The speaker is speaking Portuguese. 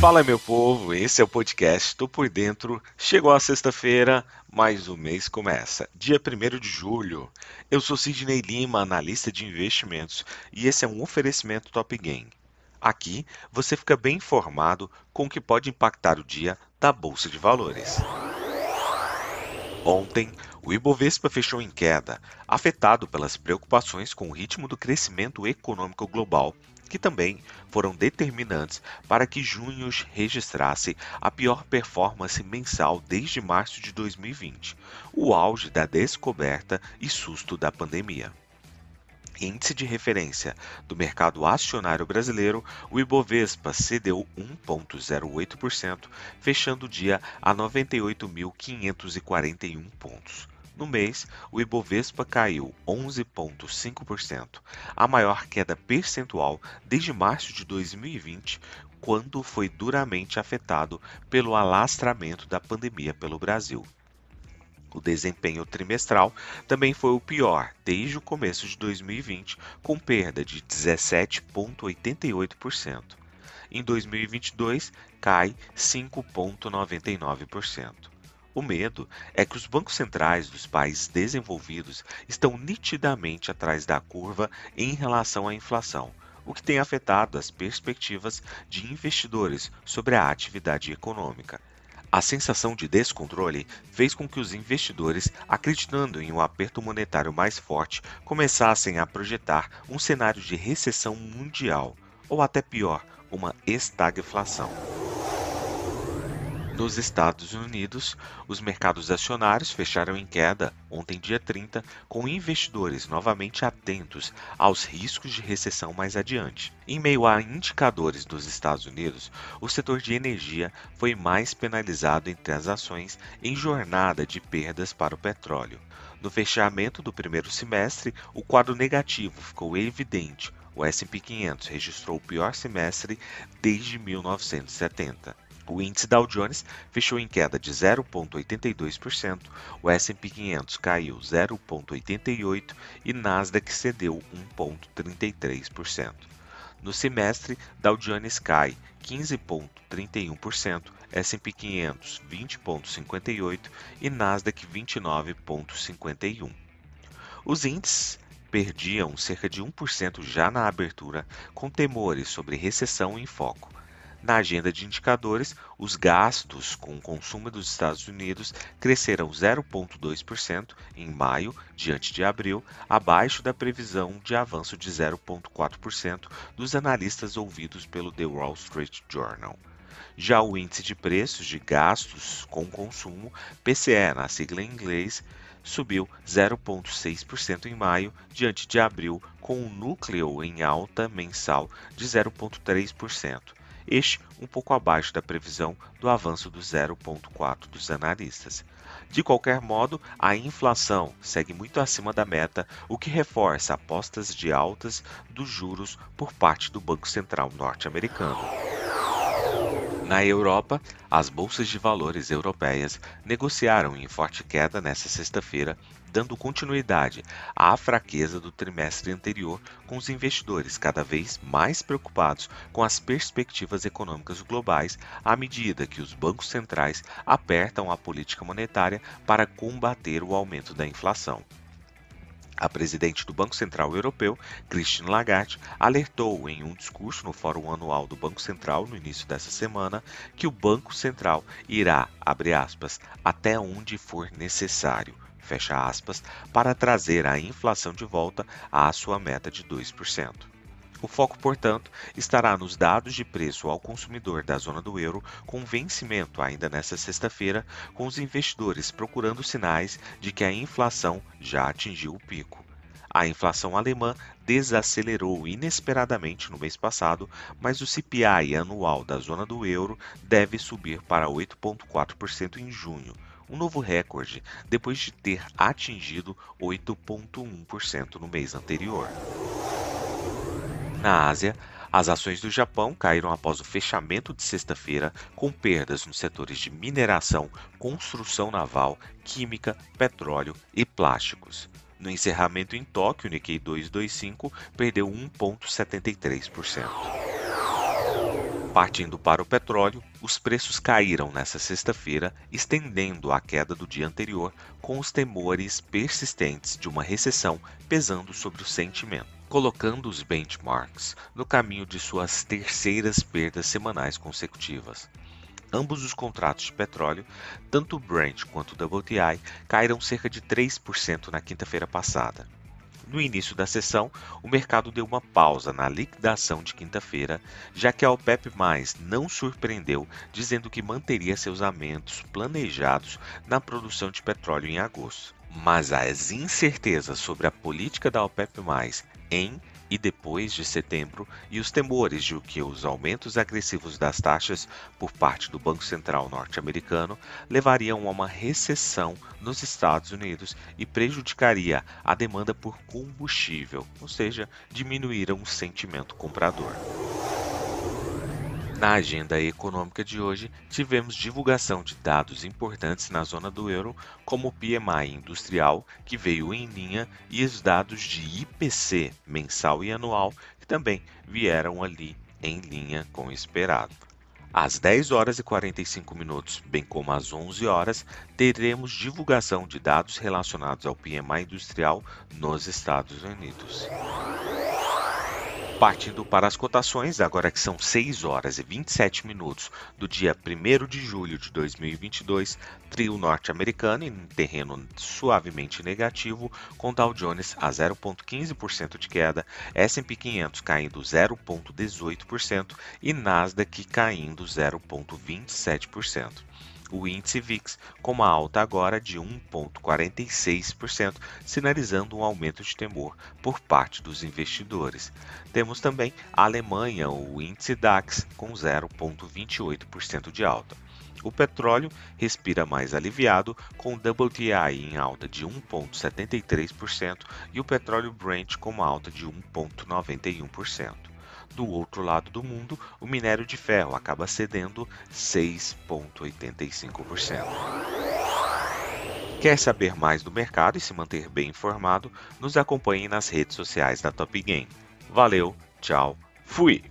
Fala meu povo, esse é o podcast Tô por Dentro. Chegou a sexta-feira, mais um mês começa. Dia 1 de julho. Eu sou Sidney Lima, analista de investimentos, e esse é um oferecimento Top Game. Aqui você fica bem informado com o que pode impactar o dia da Bolsa de Valores. Ontem, o Ibovespa fechou em queda, afetado pelas preocupações com o ritmo do crescimento econômico global que também foram determinantes para que junho registrasse a pior performance mensal desde março de 2020, o auge da descoberta e susto da pandemia. Índice de referência do mercado acionário brasileiro, o Ibovespa cedeu 1,08%, fechando o dia a 98.541 pontos. No mês, o Ibovespa caiu 11,5%, a maior queda percentual desde março de 2020, quando foi duramente afetado pelo alastramento da pandemia pelo Brasil. O desempenho trimestral também foi o pior desde o começo de 2020, com perda de 17,88%. Em 2022, cai 5,99%. O medo é que os bancos centrais dos países desenvolvidos estão nitidamente atrás da curva em relação à inflação, o que tem afetado as perspectivas de investidores sobre a atividade econômica. A sensação de descontrole fez com que os investidores, acreditando em um aperto monetário mais forte, começassem a projetar um cenário de recessão mundial, ou até pior, uma estagflação. Nos Estados Unidos, os mercados acionários fecharam em queda ontem, dia 30, com investidores novamente atentos aos riscos de recessão mais adiante. Em meio a indicadores dos Estados Unidos, o setor de energia foi mais penalizado entre as ações em jornada de perdas para o petróleo. No fechamento do primeiro semestre, o quadro negativo ficou evidente. O S&P 500 registrou o pior semestre desde 1970. O índice Dow Jones fechou em queda de 0,82%, o S&P 500 caiu 0,88% e Nasdaq cedeu 1,33%. No semestre, Dow Jones cai 15,31%, S&P 500 20,58% e Nasdaq 29,51%. Os índices perdiam cerca de 1% já na abertura, com temores sobre recessão em foco. Na agenda de indicadores, os gastos com o consumo dos Estados Unidos cresceram 0,2% em maio, diante de abril, abaixo da previsão de avanço de 0,4% dos analistas ouvidos pelo The Wall Street Journal. Já o índice de preços de gastos com consumo, PCE na sigla em inglês, subiu 0,6% em maio, diante de abril, com um núcleo em alta mensal de 0,3% este um pouco abaixo da previsão do avanço do 0,4% dos analistas. De qualquer modo, a inflação segue muito acima da meta, o que reforça apostas de altas dos juros por parte do Banco Central norte-americano. Na Europa, as bolsas de valores europeias negociaram em forte queda nesta sexta-feira, dando continuidade à fraqueza do trimestre anterior, com os investidores cada vez mais preocupados com as perspectivas econômicas globais à medida que os bancos centrais apertam a política monetária para combater o aumento da inflação. A presidente do Banco Central Europeu, Christine Lagarde, alertou em um discurso no Fórum Anual do Banco Central no início dessa semana que o Banco Central irá, abre aspas, até onde for necessário, fecha aspas, para trazer a inflação de volta à sua meta de 2%. O foco, portanto, estará nos dados de preço ao consumidor da zona do euro, com vencimento ainda nesta sexta-feira, com os investidores procurando sinais de que a inflação já atingiu o pico. A inflação alemã desacelerou inesperadamente no mês passado, mas o CPI anual da zona do euro deve subir para 8,4% em junho, um novo recorde depois de ter atingido 8,1% no mês anterior. Na Ásia, as ações do Japão caíram após o fechamento de sexta-feira, com perdas nos setores de mineração, construção naval, química, petróleo e plásticos. No encerramento em Tóquio, o Nikkei 225 perdeu 1,73%. Partindo para o petróleo, os preços caíram nesta sexta-feira, estendendo a queda do dia anterior, com os temores persistentes de uma recessão pesando sobre o sentimento, colocando os benchmarks no caminho de suas terceiras perdas semanais consecutivas. Ambos os contratos de petróleo, tanto o Brent quanto o WTI, caíram cerca de 3% na quinta-feira passada. No início da sessão, o mercado deu uma pausa na liquidação de quinta-feira, já que a OPEP+ não surpreendeu, dizendo que manteria seus aumentos planejados na produção de petróleo em agosto. Mas as incertezas sobre a política da OPEP+ em e depois de setembro e os temores de que os aumentos agressivos das taxas por parte do Banco Central norte-americano levariam a uma recessão nos Estados Unidos e prejudicaria a demanda por combustível, ou seja, diminuíram o sentimento comprador. Na agenda econômica de hoje, tivemos divulgação de dados importantes na zona do euro, como o PMI industrial, que veio em linha, e os dados de IPC mensal e anual, que também vieram ali em linha com o esperado. Às 10 horas e 45 minutos, bem como às 11 horas, teremos divulgação de dados relacionados ao PMI industrial nos Estados Unidos. Partindo para as cotações, agora que são 6 horas e 27 minutos do dia 1 de julho de 2022, trio norte-americano em terreno suavemente negativo, com Dow Jones a 0,15% de queda, S&P 500 caindo 0,18% e Nasdaq caindo 0,27% o índice VIX com uma alta agora de 1,46%, sinalizando um aumento de temor por parte dos investidores. Temos também a Alemanha, o índice DAX, com 0,28% de alta. O petróleo respira mais aliviado, com o WTI em alta de 1,73% e o petróleo Brent com uma alta de 1,91%. Do outro lado do mundo, o minério de ferro acaba cedendo 6,85%. Quer saber mais do mercado e se manter bem informado? Nos acompanhe nas redes sociais da Top Game. Valeu, tchau, fui!